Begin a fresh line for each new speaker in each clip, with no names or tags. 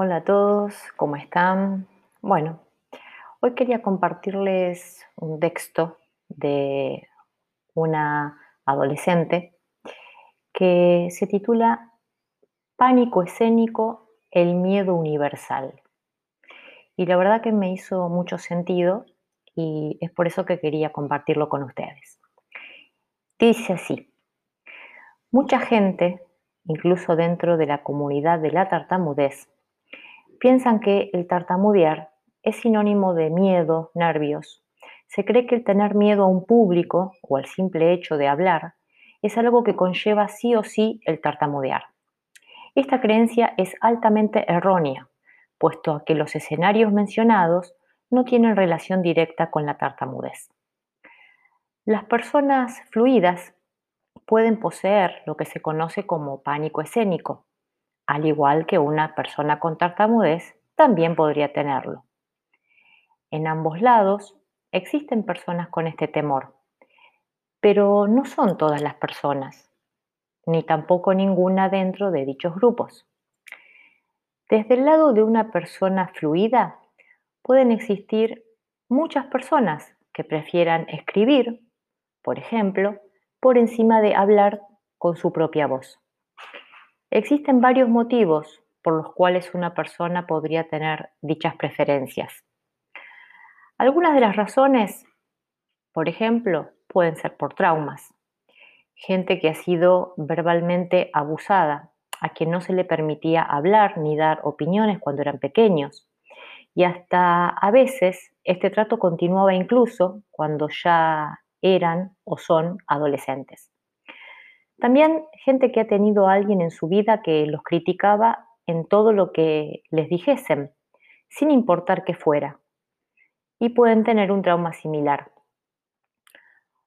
Hola a todos, ¿cómo están? Bueno, hoy quería compartirles un texto de una adolescente que se titula Pánico escénico, el miedo universal. Y la verdad que me hizo mucho sentido y es por eso que quería compartirlo con ustedes. Dice así, mucha gente, incluso dentro de la comunidad de la tartamudez, piensan que el tartamudear es sinónimo de miedo, nervios. Se cree que el tener miedo a un público o al simple hecho de hablar es algo que conlleva sí o sí el tartamudear. Esta creencia es altamente errónea, puesto que los escenarios mencionados no tienen relación directa con la tartamudez. Las personas fluidas pueden poseer lo que se conoce como pánico escénico, al igual que una persona con tartamudez también podría tenerlo. En ambos lados existen personas con este temor, pero no son todas las personas, ni tampoco ninguna dentro de dichos grupos. Desde el lado de una persona fluida, pueden existir muchas personas que prefieran escribir, por ejemplo, por encima de hablar con su propia voz. Existen varios motivos por los cuales una persona podría tener dichas preferencias. Algunas de las razones, por ejemplo, pueden ser por traumas. Gente que ha sido verbalmente abusada, a quien no se le permitía hablar ni dar opiniones cuando eran pequeños. Y hasta a veces este trato continuaba incluso cuando ya eran o son adolescentes. También gente que ha tenido a alguien en su vida que los criticaba en todo lo que les dijesen, sin importar qué fuera, y pueden tener un trauma similar.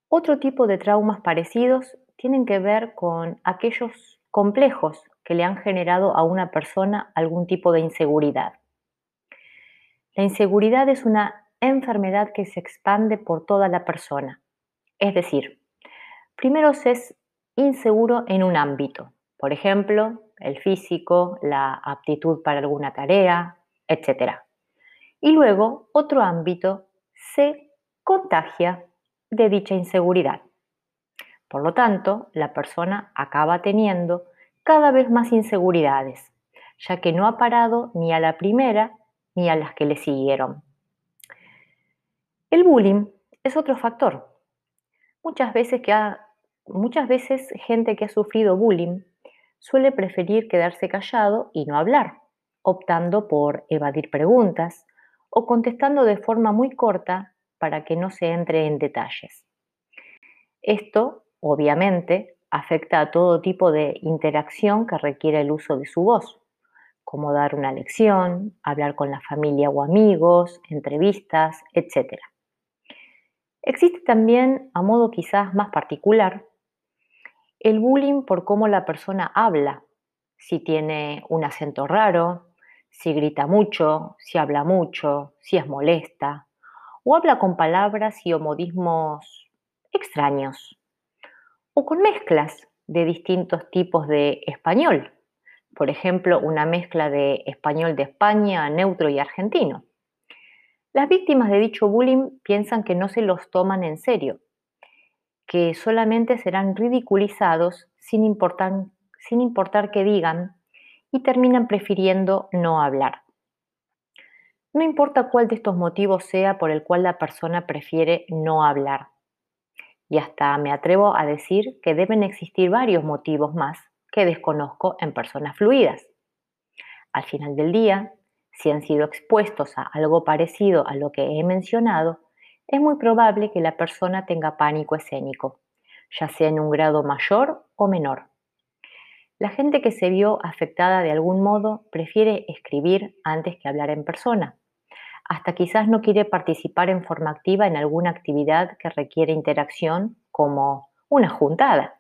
Otro tipo de traumas parecidos tienen que ver con aquellos complejos que le han generado a una persona algún tipo de inseguridad. La inseguridad es una enfermedad que se expande por toda la persona. Es decir, primero es inseguro en un ámbito, por ejemplo, el físico, la aptitud para alguna tarea, etc. Y luego otro ámbito se contagia de dicha inseguridad. Por lo tanto, la persona acaba teniendo cada vez más inseguridades, ya que no ha parado ni a la primera ni a las que le siguieron. El bullying es otro factor. Muchas veces que ha muchas veces gente que ha sufrido bullying suele preferir quedarse callado y no hablar, optando por evadir preguntas o contestando de forma muy corta para que no se entre en detalles. Esto, obviamente, afecta a todo tipo de interacción que requiere el uso de su voz, como dar una lección, hablar con la familia o amigos, entrevistas, etc. Existe también, a modo quizás más particular, el bullying por cómo la persona habla, si tiene un acento raro, si grita mucho, si habla mucho, si es molesta, o habla con palabras y modismos extraños, o con mezclas de distintos tipos de español, por ejemplo, una mezcla de español de España, neutro y argentino. Las víctimas de dicho bullying piensan que no se los toman en serio que solamente serán ridiculizados sin importar, sin importar qué digan y terminan prefiriendo no hablar. No importa cuál de estos motivos sea por el cual la persona prefiere no hablar. Y hasta me atrevo a decir que deben existir varios motivos más que desconozco en personas fluidas. Al final del día, si han sido expuestos a algo parecido a lo que he mencionado, es muy probable que la persona tenga pánico escénico, ya sea en un grado mayor o menor. La gente que se vio afectada de algún modo prefiere escribir antes que hablar en persona. Hasta quizás no quiere participar en forma activa en alguna actividad que requiere interacción, como una juntada.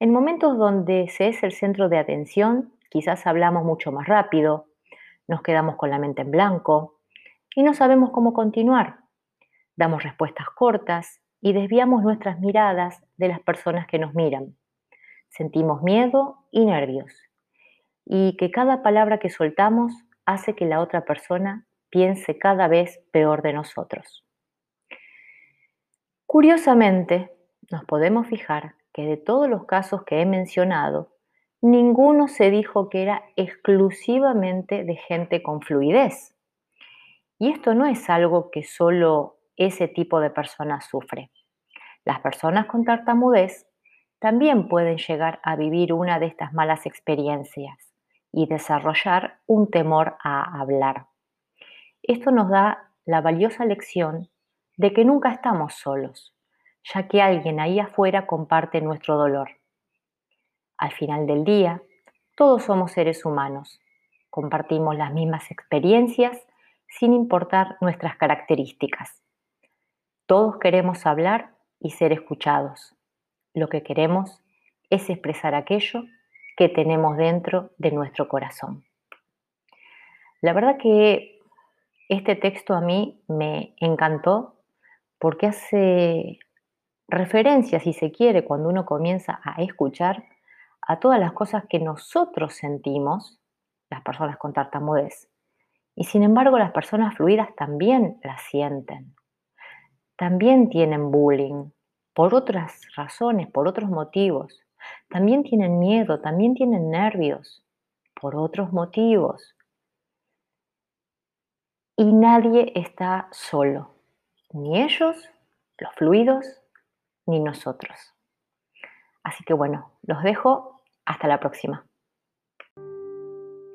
En momentos donde se es el centro de atención, quizás hablamos mucho más rápido, nos quedamos con la mente en blanco y no sabemos cómo continuar damos respuestas cortas y desviamos nuestras miradas de las personas que nos miran. Sentimos miedo y nervios. y que cada palabra que soltamos hace que la otra persona piense cada vez peor de nosotros. Curiosamente, nos podemos fijar que de todos los casos que he mencionado, ninguno se dijo que era exclusivamente de gente con fluidez. Y esto no es algo que solo ese tipo de personas sufre. Las personas con tartamudez también pueden llegar a vivir una de estas malas experiencias y desarrollar un temor a hablar. Esto nos da la valiosa lección de que nunca estamos solos, ya que alguien ahí afuera comparte nuestro dolor. Al final del día, todos somos seres humanos, compartimos las mismas experiencias sin importar nuestras características. Todos queremos hablar y ser escuchados. Lo que queremos es expresar aquello que tenemos dentro de nuestro corazón. La verdad que este texto a mí me encantó porque hace referencia, si se quiere, cuando uno comienza a escuchar a todas las cosas que nosotros sentimos, las personas con tartamudez. Y sin embargo, las personas fluidas también las sienten. También tienen bullying por otras razones, por otros motivos. También tienen miedo, también tienen nervios por otros motivos. Y nadie está solo, ni ellos, los fluidos, ni nosotros. Así que bueno, los dejo hasta la próxima.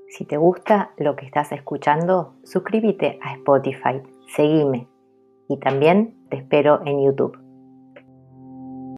Si te gusta lo que estás escuchando, suscríbete a Spotify, seguime y también te espero en YouTube.